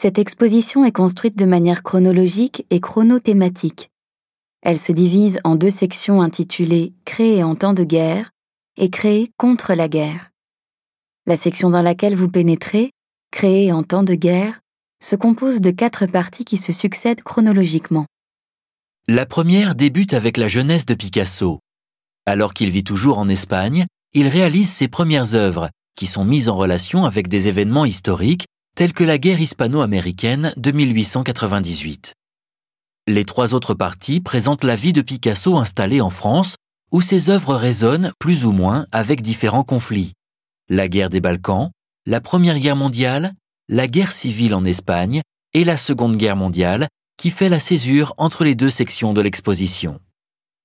Cette exposition est construite de manière chronologique et chronothématique. Elle se divise en deux sections intitulées Créer en temps de guerre et Créer contre la guerre. La section dans laquelle vous pénétrez, Créer en temps de guerre, se compose de quatre parties qui se succèdent chronologiquement. La première débute avec la jeunesse de Picasso. Alors qu'il vit toujours en Espagne, il réalise ses premières œuvres, qui sont mises en relation avec des événements historiques tels que la guerre hispano-américaine de 1898. Les trois autres parties présentent la vie de Picasso installé en France, où ses œuvres résonnent plus ou moins avec différents conflits. La guerre des Balkans, la Première Guerre mondiale, la guerre civile en Espagne et la Seconde Guerre mondiale, qui fait la césure entre les deux sections de l'exposition.